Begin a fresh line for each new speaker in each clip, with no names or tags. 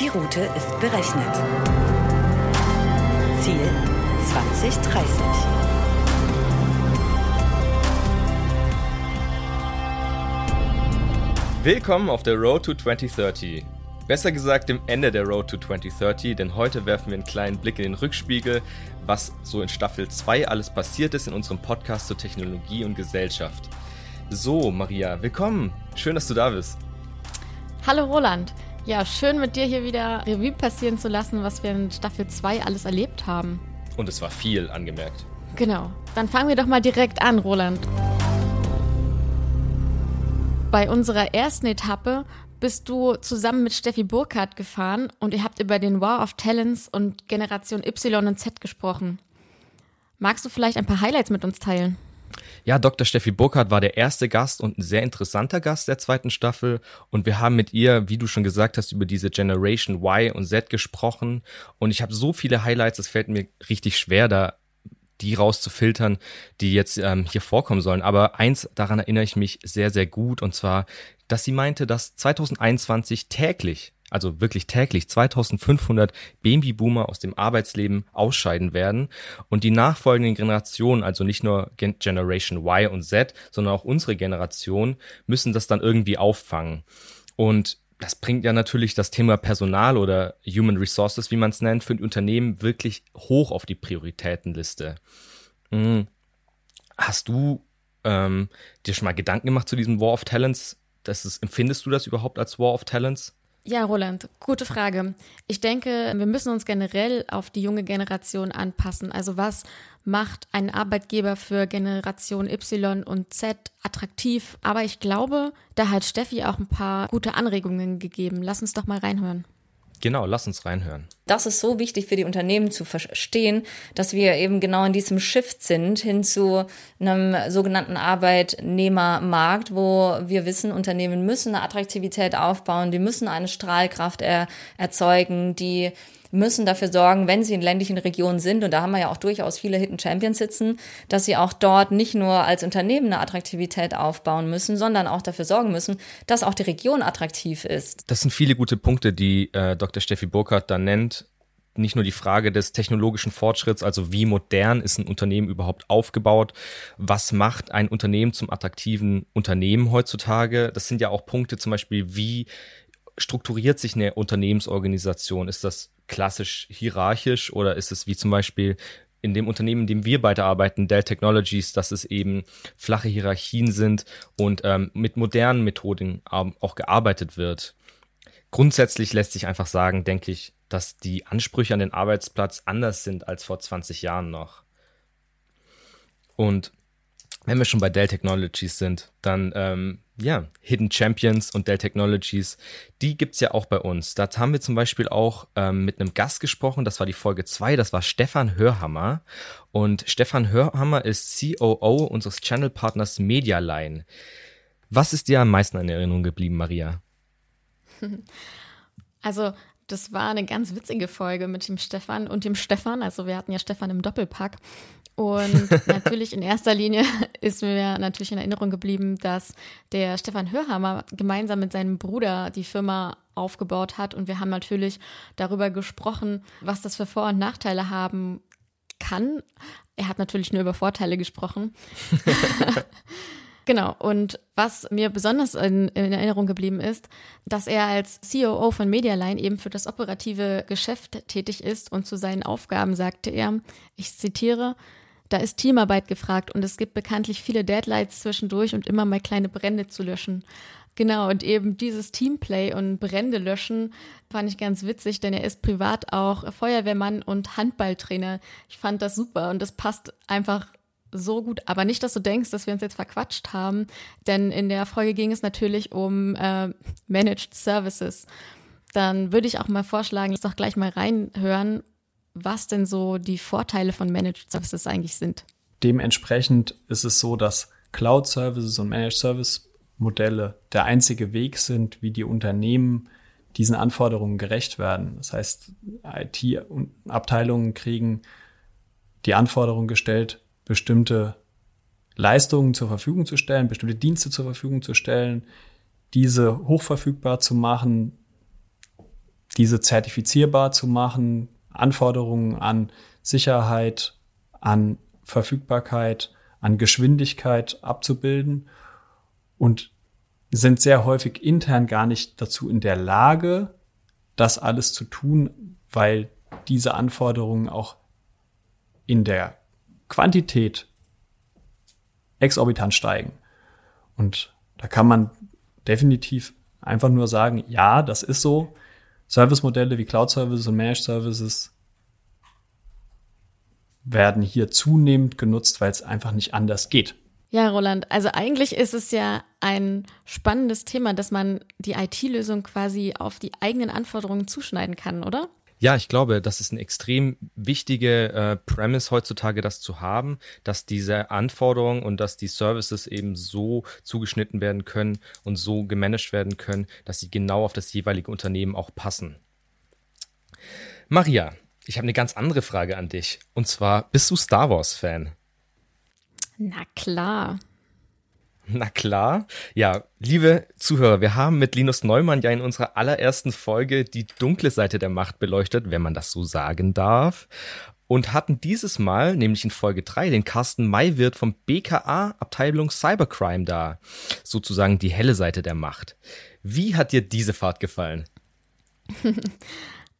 Die Route ist berechnet. Ziel 2030.
Willkommen auf der Road to 2030. Besser gesagt dem Ende der Road to 2030, denn heute werfen wir einen kleinen Blick in den Rückspiegel, was so in Staffel 2 alles passiert ist in unserem Podcast zur Technologie und Gesellschaft. So, Maria, willkommen. Schön, dass du da bist.
Hallo Roland. Ja, schön mit dir hier wieder Revue passieren zu lassen, was wir in Staffel 2 alles erlebt haben.
Und es war viel angemerkt.
Genau. Dann fangen wir doch mal direkt an, Roland. Bei unserer ersten Etappe bist du zusammen mit Steffi Burkhardt gefahren und ihr habt über den War of Talents und Generation Y und Z gesprochen. Magst du vielleicht ein paar Highlights mit uns teilen?
Ja, Dr. Steffi Burkhardt war der erste Gast und ein sehr interessanter Gast der zweiten Staffel. Und wir haben mit ihr, wie du schon gesagt hast, über diese Generation Y und Z gesprochen. Und ich habe so viele Highlights, es fällt mir richtig schwer, da die rauszufiltern, die jetzt ähm, hier vorkommen sollen. Aber eins, daran erinnere ich mich sehr, sehr gut. Und zwar, dass sie meinte, dass 2021 täglich also wirklich täglich 2500 Babyboomer aus dem Arbeitsleben ausscheiden werden und die nachfolgenden Generationen, also nicht nur Generation Y und Z, sondern auch unsere Generation, müssen das dann irgendwie auffangen. Und das bringt ja natürlich das Thema Personal oder Human Resources, wie man es nennt, für ein Unternehmen wirklich hoch auf die Prioritätenliste. Hm. Hast du ähm, dir schon mal Gedanken gemacht zu diesem War of Talents? Das ist, empfindest du das überhaupt als War of Talents?
Ja, Roland, gute Frage. Ich denke, wir müssen uns generell auf die junge Generation anpassen. Also was macht ein Arbeitgeber für Generation Y und Z attraktiv? Aber ich glaube, da hat Steffi auch ein paar gute Anregungen gegeben. Lass uns doch mal reinhören.
Genau, lass uns reinhören.
Das ist so wichtig für die Unternehmen zu verstehen, dass wir eben genau in diesem Shift sind hin zu einem sogenannten Arbeitnehmermarkt, wo wir wissen, Unternehmen müssen eine Attraktivität aufbauen, die müssen eine Strahlkraft er erzeugen, die müssen dafür sorgen, wenn sie in ländlichen Regionen sind, und da haben wir ja auch durchaus viele Hidden Champions sitzen, dass sie auch dort nicht nur als Unternehmen eine Attraktivität aufbauen müssen, sondern auch dafür sorgen müssen, dass auch die Region attraktiv ist.
Das sind viele gute Punkte, die äh, Dr. Steffi Burkhardt da nennt nicht nur die Frage des technologischen Fortschritts, also wie modern ist ein Unternehmen überhaupt aufgebaut, was macht ein Unternehmen zum attraktiven Unternehmen heutzutage. Das sind ja auch Punkte zum Beispiel, wie strukturiert sich eine Unternehmensorganisation? Ist das klassisch hierarchisch oder ist es wie zum Beispiel in dem Unternehmen, in dem wir beide arbeiten, Dell Technologies, dass es eben flache Hierarchien sind und ähm, mit modernen Methoden auch gearbeitet wird. Grundsätzlich lässt sich einfach sagen, denke ich, dass die Ansprüche an den Arbeitsplatz anders sind als vor 20 Jahren noch. Und wenn wir schon bei Dell Technologies sind, dann ähm, ja, Hidden Champions und Dell Technologies, die gibt's ja auch bei uns. Da haben wir zum Beispiel auch ähm, mit einem Gast gesprochen, das war die Folge 2, das war Stefan Hörhammer. Und Stefan Hörhammer ist COO unseres Channel-Partners Medialine. Was ist dir am meisten in Erinnerung geblieben, Maria?
Also, das war eine ganz witzige Folge mit dem Stefan und dem Stefan. Also, wir hatten ja Stefan im Doppelpack. Und natürlich in erster Linie ist mir natürlich in Erinnerung geblieben, dass der Stefan Hörhammer gemeinsam mit seinem Bruder die Firma aufgebaut hat. Und wir haben natürlich darüber gesprochen, was das für Vor- und Nachteile haben kann. Er hat natürlich nur über Vorteile gesprochen. Genau, und was mir besonders in, in, Erinnerung geblieben ist, dass er als COO von Medialine eben für das operative Geschäft tätig ist und zu seinen Aufgaben sagte er, ich zitiere, da ist Teamarbeit gefragt und es gibt bekanntlich viele Deadlines zwischendurch und immer mal kleine Brände zu löschen. Genau, und eben dieses Teamplay und Brände löschen fand ich ganz witzig, denn er ist privat auch Feuerwehrmann und Handballtrainer. Ich fand das super und das passt einfach so gut. Aber nicht, dass du denkst, dass wir uns jetzt verquatscht haben, denn in der Folge ging es natürlich um äh, Managed Services. Dann würde ich auch mal vorschlagen, lass doch gleich mal reinhören, was denn so die Vorteile von Managed Services eigentlich sind.
Dementsprechend ist es so, dass Cloud Services und Managed Service Modelle der einzige Weg sind, wie die Unternehmen diesen Anforderungen gerecht werden. Das heißt, IT-Abteilungen kriegen die Anforderung gestellt, bestimmte Leistungen zur Verfügung zu stellen, bestimmte Dienste zur Verfügung zu stellen, diese hochverfügbar zu machen, diese zertifizierbar zu machen, Anforderungen an Sicherheit, an Verfügbarkeit, an Geschwindigkeit abzubilden und sind sehr häufig intern gar nicht dazu in der Lage, das alles zu tun, weil diese Anforderungen auch in der Quantität exorbitant steigen. Und da kann man definitiv einfach nur sagen, ja, das ist so. Service-Modelle wie Cloud Services und Managed Services werden hier zunehmend genutzt, weil es einfach nicht anders geht.
Ja, Roland, also eigentlich ist es ja ein spannendes Thema, dass man die IT-Lösung quasi auf die eigenen Anforderungen zuschneiden kann, oder?
Ja, ich glaube, das ist eine extrem wichtige äh, Premise heutzutage, das zu haben, dass diese Anforderungen und dass die Services eben so zugeschnitten werden können und so gemanagt werden können, dass sie genau auf das jeweilige Unternehmen auch passen. Maria, ich habe eine ganz andere Frage an dich. Und zwar, bist du Star Wars-Fan?
Na klar.
Na klar. Ja, liebe Zuhörer, wir haben mit Linus Neumann ja in unserer allerersten Folge die dunkle Seite der Macht beleuchtet, wenn man das so sagen darf. Und hatten dieses Mal, nämlich in Folge 3, den Carsten Maywirt vom BKA Abteilung Cybercrime da. Sozusagen die helle Seite der Macht. Wie hat dir diese Fahrt gefallen?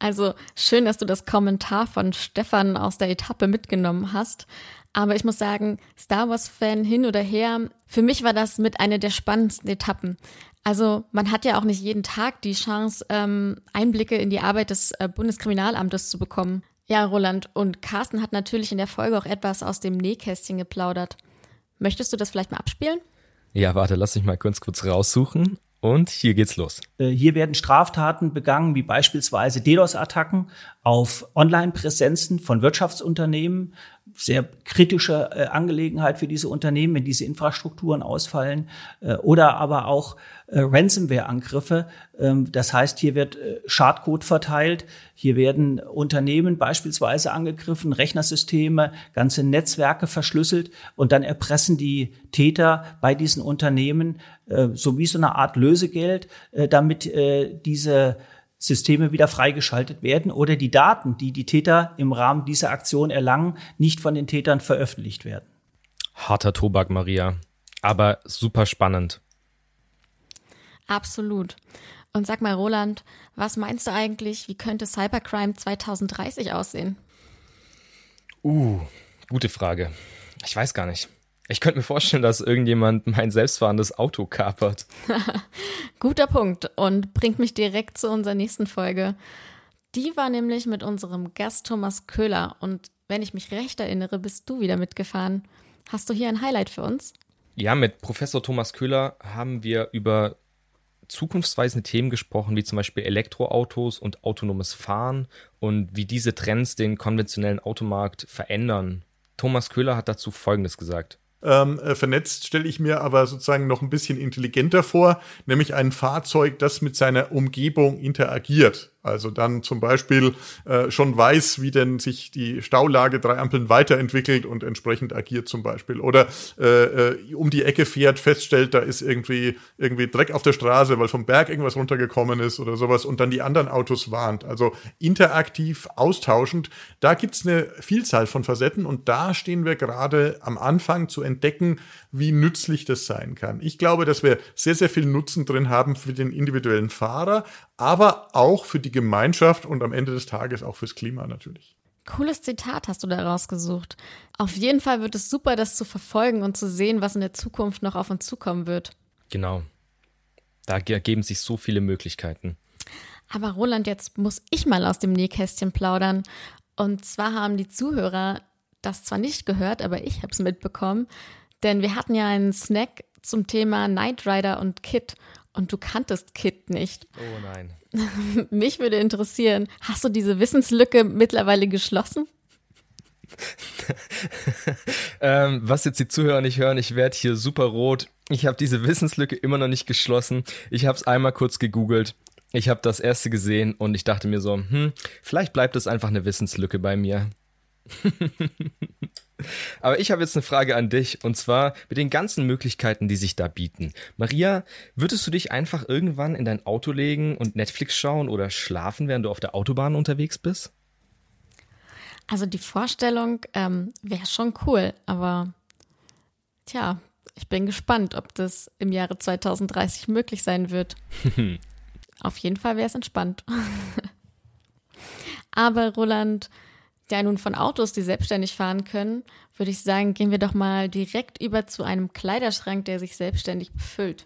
Also schön, dass du das Kommentar von Stefan aus der Etappe mitgenommen hast. Aber ich muss sagen, Star Wars-Fan hin oder her, für mich war das mit einer der spannendsten Etappen. Also man hat ja auch nicht jeden Tag die Chance, ähm, Einblicke in die Arbeit des äh, Bundeskriminalamtes zu bekommen. Ja, Roland, und Carsten hat natürlich in der Folge auch etwas aus dem Nähkästchen geplaudert. Möchtest du das vielleicht mal abspielen?
Ja, warte, lass mich mal kurz kurz raussuchen. Und hier geht's los.
Äh, hier werden Straftaten begangen, wie beispielsweise DDoS-Attacken auf Online-Präsenzen von Wirtschaftsunternehmen. Sehr kritische äh, Angelegenheit für diese Unternehmen, wenn diese Infrastrukturen ausfallen. Äh, oder aber auch äh, Ransomware-Angriffe. Ähm, das heißt, hier wird äh, Schadcode verteilt. Hier werden Unternehmen beispielsweise angegriffen, Rechnersysteme, ganze Netzwerke verschlüsselt und dann erpressen die Täter bei diesen Unternehmen äh, so wie so eine Art Lösegeld, äh, damit diese Systeme wieder freigeschaltet werden oder die Daten, die die Täter im Rahmen dieser Aktion erlangen, nicht von den Tätern veröffentlicht werden.
Harter Tobak, Maria. Aber super spannend.
Absolut. Und sag mal, Roland, was meinst du eigentlich, wie könnte Cybercrime 2030 aussehen?
Uh, gute Frage. Ich weiß gar nicht. Ich könnte mir vorstellen, dass irgendjemand mein selbstfahrendes Auto kapert.
Guter Punkt und bringt mich direkt zu unserer nächsten Folge. Die war nämlich mit unserem Gast Thomas Köhler und wenn ich mich recht erinnere, bist du wieder mitgefahren. Hast du hier ein Highlight für uns?
Ja, mit Professor Thomas Köhler haben wir über zukunftsweisende Themen gesprochen, wie zum Beispiel Elektroautos und autonomes Fahren und wie diese Trends den konventionellen Automarkt verändern. Thomas Köhler hat dazu Folgendes gesagt
ähm, äh, vernetzt, stelle ich mir aber sozusagen noch ein bisschen intelligenter vor, nämlich ein Fahrzeug, das mit seiner Umgebung interagiert. Also dann zum Beispiel äh, schon weiß, wie denn sich die Staulage drei Ampeln weiterentwickelt und entsprechend agiert zum Beispiel. Oder äh, äh, um die Ecke fährt, feststellt, da ist irgendwie, irgendwie Dreck auf der Straße, weil vom Berg irgendwas runtergekommen ist oder sowas und dann die anderen Autos warnt. Also interaktiv, austauschend. Da gibt's eine Vielzahl von Facetten und da stehen wir gerade am Anfang zu entdecken, wie nützlich das sein kann. Ich glaube, dass wir sehr, sehr viel Nutzen drin haben für den individuellen Fahrer, aber auch für die Gemeinschaft und am Ende des Tages auch fürs Klima natürlich.
Cooles Zitat hast du da rausgesucht. Auf jeden Fall wird es super, das zu verfolgen und zu sehen, was in der Zukunft noch auf uns zukommen wird.
Genau. Da ergeben sich so viele Möglichkeiten.
Aber Roland, jetzt muss ich mal aus dem Nähkästchen plaudern. Und zwar haben die Zuhörer das zwar nicht gehört, aber ich habe es mitbekommen. Denn wir hatten ja einen Snack zum Thema Knight Rider und Kit und du kanntest Kit nicht.
Oh nein.
Mich würde interessieren, hast du diese Wissenslücke mittlerweile geschlossen?
ähm, was jetzt die Zuhörer nicht hören, ich werde hier super rot. Ich habe diese Wissenslücke immer noch nicht geschlossen. Ich habe es einmal kurz gegoogelt. Ich habe das erste gesehen und ich dachte mir so, hm, vielleicht bleibt es einfach eine Wissenslücke bei mir. Aber ich habe jetzt eine Frage an dich und zwar mit den ganzen Möglichkeiten, die sich da bieten. Maria, würdest du dich einfach irgendwann in dein Auto legen und Netflix schauen oder schlafen, während du auf der Autobahn unterwegs bist?
Also die Vorstellung ähm, wäre schon cool, aber tja, ich bin gespannt, ob das im Jahre 2030 möglich sein wird. Auf jeden Fall wäre es entspannt. aber Roland, ja nun von Autos, die selbstständig fahren können, würde ich sagen, gehen wir doch mal direkt über zu einem Kleiderschrank, der sich selbstständig befüllt.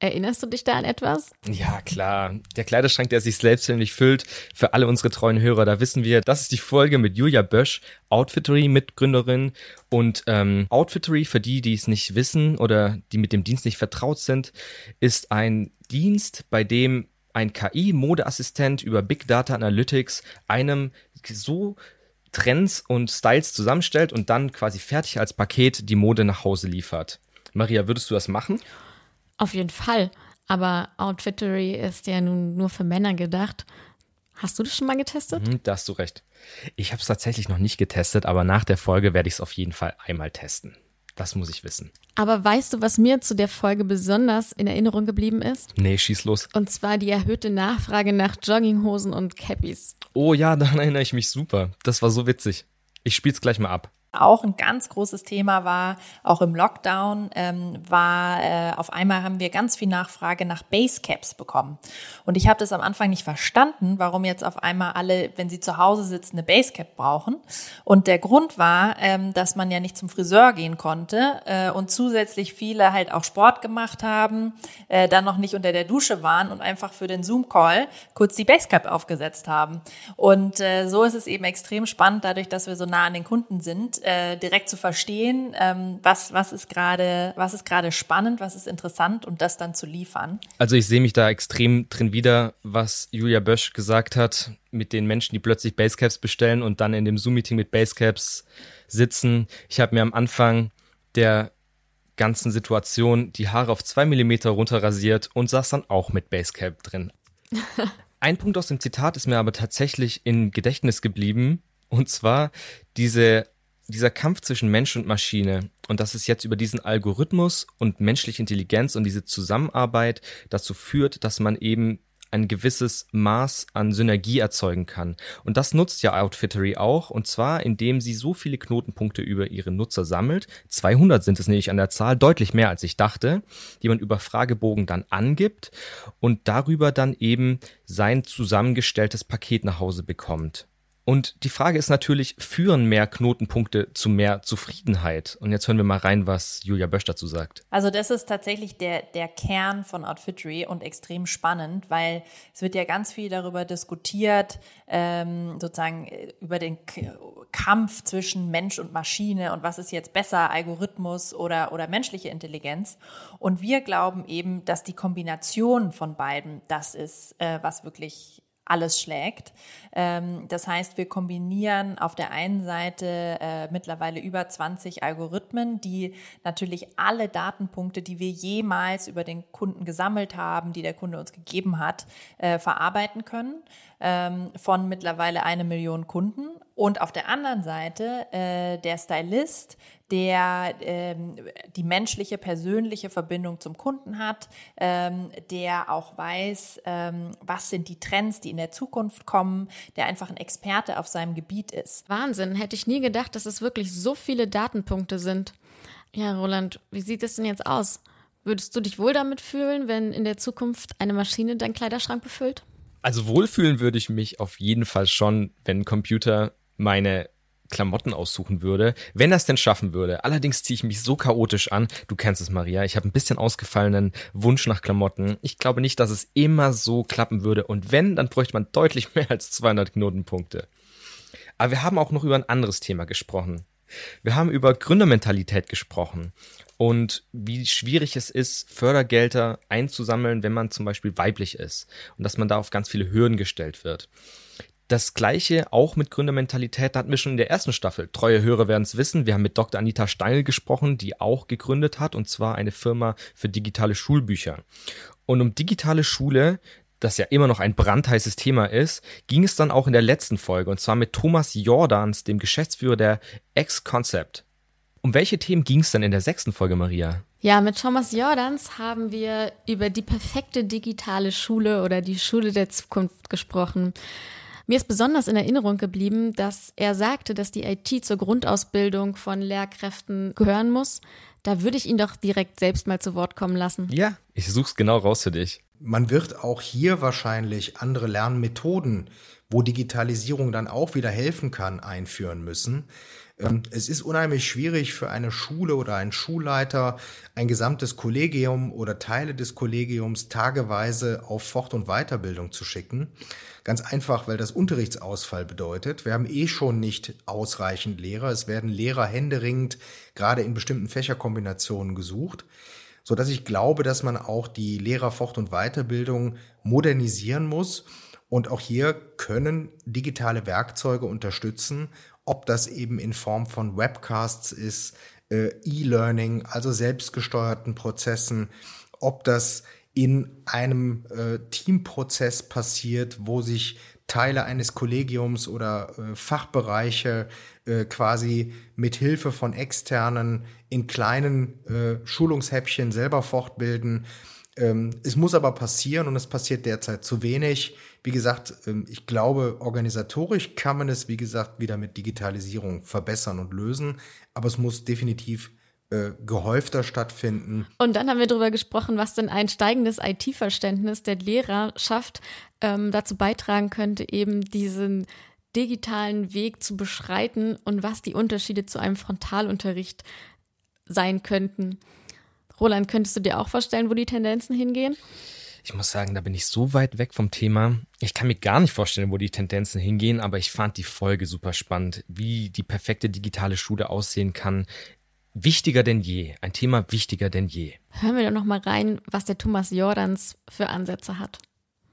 Erinnerst du dich da an etwas?
Ja, klar. Der Kleiderschrank, der sich selbstständig füllt. Für alle unsere treuen Hörer, da wissen wir, das ist die Folge mit Julia Bösch, Outfittery-Mitgründerin. Und ähm, Outfittery, für die, die es nicht wissen oder die mit dem Dienst nicht vertraut sind, ist ein Dienst, bei dem ein KI-Modeassistent über Big Data Analytics einem so Trends und Styles zusammenstellt und dann quasi fertig als Paket die Mode nach Hause liefert. Maria, würdest du das machen?
Auf jeden Fall. Aber Outfittery ist ja nun nur für Männer gedacht. Hast du das schon mal getestet?
Hm, da hast du recht. Ich habe es tatsächlich noch nicht getestet, aber nach der Folge werde ich es auf jeden Fall einmal testen. Das muss ich wissen.
Aber weißt du, was mir zu der Folge besonders in Erinnerung geblieben ist?
Nee, schieß los.
Und zwar die erhöhte Nachfrage nach Jogginghosen und Cappies.
Oh ja, daran erinnere ich mich super. Das war so witzig. Ich spiel's gleich mal ab
auch ein ganz großes Thema war, auch im Lockdown, ähm, war äh, auf einmal haben wir ganz viel Nachfrage nach Basecaps bekommen. Und ich habe das am Anfang nicht verstanden, warum jetzt auf einmal alle, wenn sie zu Hause sitzen, eine Basecap brauchen. Und der Grund war, ähm, dass man ja nicht zum Friseur gehen konnte äh, und zusätzlich viele halt auch Sport gemacht haben, äh, dann noch nicht unter der Dusche waren und einfach für den Zoom-Call kurz die Basecap aufgesetzt haben. Und äh, so ist es eben extrem spannend, dadurch, dass wir so nah an den Kunden sind, äh, direkt zu verstehen, ähm, was, was ist gerade, was ist gerade spannend, was ist interessant und das dann zu liefern.
Also ich sehe mich da extrem drin wieder, was Julia Bösch gesagt hat, mit den Menschen, die plötzlich Basecaps bestellen und dann in dem Zoom-Meeting mit Basecaps sitzen. Ich habe mir am Anfang der ganzen Situation die Haare auf zwei Millimeter runterrasiert und saß dann auch mit Basecap drin. Ein Punkt aus dem Zitat ist mir aber tatsächlich im Gedächtnis geblieben. Und zwar diese dieser Kampf zwischen Mensch und Maschine und dass es jetzt über diesen Algorithmus und menschliche Intelligenz und diese Zusammenarbeit dazu führt, dass man eben ein gewisses Maß an Synergie erzeugen kann. Und das nutzt ja Outfittery auch, und zwar indem sie so viele Knotenpunkte über ihre Nutzer sammelt. 200 sind es nämlich an der Zahl, deutlich mehr als ich dachte, die man über Fragebogen dann angibt und darüber dann eben sein zusammengestelltes Paket nach Hause bekommt. Und die Frage ist natürlich, führen mehr Knotenpunkte zu mehr Zufriedenheit? Und jetzt hören wir mal rein, was Julia Bösch dazu sagt.
Also das ist tatsächlich der, der Kern von Outfittery und extrem spannend, weil es wird ja ganz viel darüber diskutiert, ähm, sozusagen äh, über den Kampf zwischen Mensch und Maschine und was ist jetzt besser, Algorithmus oder, oder menschliche Intelligenz. Und wir glauben eben, dass die Kombination von beiden das ist, äh, was wirklich alles schlägt. Ähm, das heißt, wir kombinieren auf der einen Seite äh, mittlerweile über 20 Algorithmen, die natürlich alle Datenpunkte, die wir jemals über den Kunden gesammelt haben, die der Kunde uns gegeben hat, äh, verarbeiten können ähm, von mittlerweile eine Million Kunden. Und auf der anderen Seite äh, der Stylist, der ähm, die menschliche, persönliche Verbindung zum Kunden hat, ähm, der auch weiß, ähm, was sind die Trends, die in der Zukunft kommen, der einfach ein Experte auf seinem Gebiet ist.
Wahnsinn, hätte ich nie gedacht, dass es wirklich so viele Datenpunkte sind. Ja, Roland, wie sieht es denn jetzt aus? Würdest du dich wohl damit fühlen, wenn in der Zukunft eine Maschine deinen Kleiderschrank befüllt?
Also wohlfühlen würde ich mich auf jeden Fall schon, wenn ein Computer meine Klamotten aussuchen würde, wenn es denn schaffen würde. Allerdings ziehe ich mich so chaotisch an. Du kennst es, Maria. Ich habe ein bisschen ausgefallenen Wunsch nach Klamotten. Ich glaube nicht, dass es immer so klappen würde. Und wenn, dann bräuchte man deutlich mehr als 200 Knotenpunkte. Aber wir haben auch noch über ein anderes Thema gesprochen. Wir haben über Gründermentalität gesprochen und wie schwierig es ist, Fördergelder einzusammeln, wenn man zum Beispiel weiblich ist und dass man da auf ganz viele Hürden gestellt wird. Das gleiche auch mit Gründermentalität hatten wir schon in der ersten Staffel. Treue Hörer werden es wissen. Wir haben mit Dr. Anita Steil gesprochen, die auch gegründet hat, und zwar eine Firma für digitale Schulbücher. Und um digitale Schule das ja immer noch ein brandheißes Thema ist, ging es dann auch in der letzten Folge und zwar mit Thomas Jordans, dem Geschäftsführer der X-Concept. Um welche Themen ging es dann in der sechsten Folge, Maria?
Ja, mit Thomas Jordans haben wir über die perfekte digitale Schule oder die Schule der Zukunft gesprochen. Mir ist besonders in Erinnerung geblieben, dass er sagte, dass die IT zur Grundausbildung von Lehrkräften gehören muss. Da würde ich ihn doch direkt selbst mal zu Wort kommen lassen.
Ja, ich such's genau raus für dich.
Man wird auch hier wahrscheinlich andere Lernmethoden, wo Digitalisierung dann auch wieder helfen kann, einführen müssen. Ähm, es ist unheimlich schwierig für eine Schule oder einen Schulleiter, ein gesamtes Kollegium oder Teile des Kollegiums tageweise auf Fort- und Weiterbildung zu schicken. Ganz einfach, weil das Unterrichtsausfall bedeutet. Wir haben eh schon nicht ausreichend Lehrer. Es werden Lehrer händeringend gerade in bestimmten Fächerkombinationen gesucht so dass ich glaube, dass man auch die Lehrerfort- und Weiterbildung modernisieren muss. Und auch hier können digitale Werkzeuge unterstützen, ob das eben in Form von Webcasts ist, äh, E-Learning, also selbstgesteuerten Prozessen, ob das in einem äh, Teamprozess passiert, wo sich Teile eines Kollegiums oder äh, Fachbereiche quasi mit Hilfe von externen in kleinen Schulungshäppchen selber fortbilden. Ähm, es muss aber passieren und es passiert derzeit zu wenig. Wie gesagt, ähm, ich glaube, organisatorisch kann man es, wie gesagt, wieder mit Digitalisierung verbessern und lösen, aber es muss definitiv äh, gehäufter stattfinden.
Und dann haben wir darüber gesprochen, was denn ein steigendes IT-Verständnis der Lehrerschaft ähm, dazu beitragen könnte, eben diesen digitalen Weg zu beschreiten und was die Unterschiede zu einem Frontalunterricht sein könnten. Roland, könntest du dir auch vorstellen, wo die Tendenzen hingehen?
Ich muss sagen, da bin ich so weit weg vom Thema. Ich kann mir gar nicht vorstellen, wo die Tendenzen hingehen, aber ich fand die Folge super spannend, wie die perfekte digitale Schule aussehen kann. Wichtiger denn je, ein Thema wichtiger denn je.
Hören wir doch noch mal rein, was der Thomas Jordans für Ansätze hat.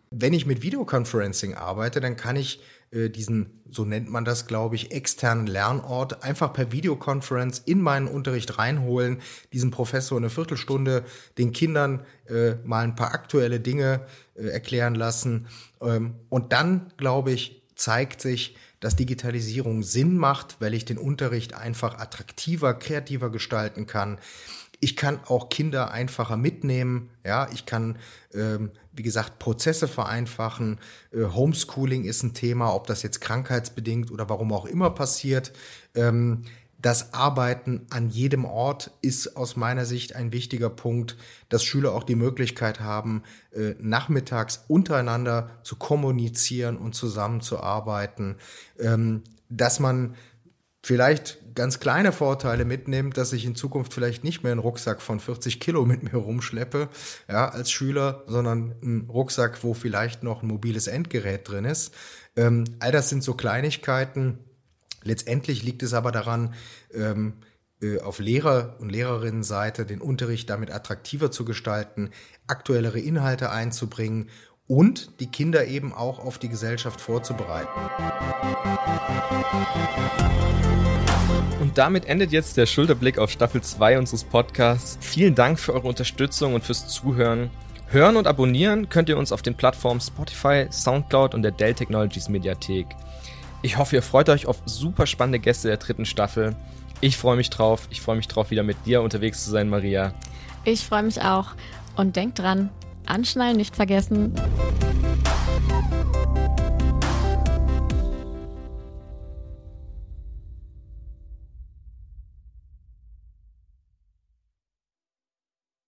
Wenn ich mit Videoconferencing arbeite, dann kann ich diesen, so nennt man das, glaube ich, externen Lernort einfach per Videoconference in meinen Unterricht reinholen, diesen Professor eine Viertelstunde den Kindern äh, mal ein paar aktuelle Dinge äh, erklären lassen. Ähm, und dann, glaube ich, zeigt sich, dass Digitalisierung Sinn macht, weil ich den Unterricht einfach attraktiver, kreativer gestalten kann. Ich kann auch Kinder einfacher mitnehmen. Ja, ich kann, ähm, wie gesagt, Prozesse vereinfachen. Äh, Homeschooling ist ein Thema, ob das jetzt krankheitsbedingt oder warum auch immer passiert. Ähm, das Arbeiten an jedem Ort ist aus meiner Sicht ein wichtiger Punkt, dass Schüler auch die Möglichkeit haben, äh, nachmittags untereinander zu kommunizieren und zusammenzuarbeiten, ähm, dass man vielleicht ganz kleine Vorteile mitnimmt, dass ich in Zukunft vielleicht nicht mehr einen Rucksack von 40 Kilo mit mir rumschleppe, ja, als Schüler, sondern einen Rucksack, wo vielleicht noch ein mobiles Endgerät drin ist. Ähm, all das sind so Kleinigkeiten. Letztendlich liegt es aber daran, ähm, äh, auf Lehrer- und Lehrerinnenseite den Unterricht damit attraktiver zu gestalten, aktuellere Inhalte einzubringen und die Kinder eben auch auf die Gesellschaft vorzubereiten.
Und damit endet jetzt der Schulterblick auf Staffel 2 unseres Podcasts. Vielen Dank für eure Unterstützung und fürs Zuhören. Hören und abonnieren könnt ihr uns auf den Plattformen Spotify, Soundcloud und der Dell Technologies Mediathek. Ich hoffe, ihr freut euch auf super spannende Gäste der dritten Staffel. Ich freue mich drauf. Ich freue mich drauf, wieder mit dir unterwegs zu sein, Maria.
Ich freue mich auch. Und denkt dran, Anschnallen nicht vergessen.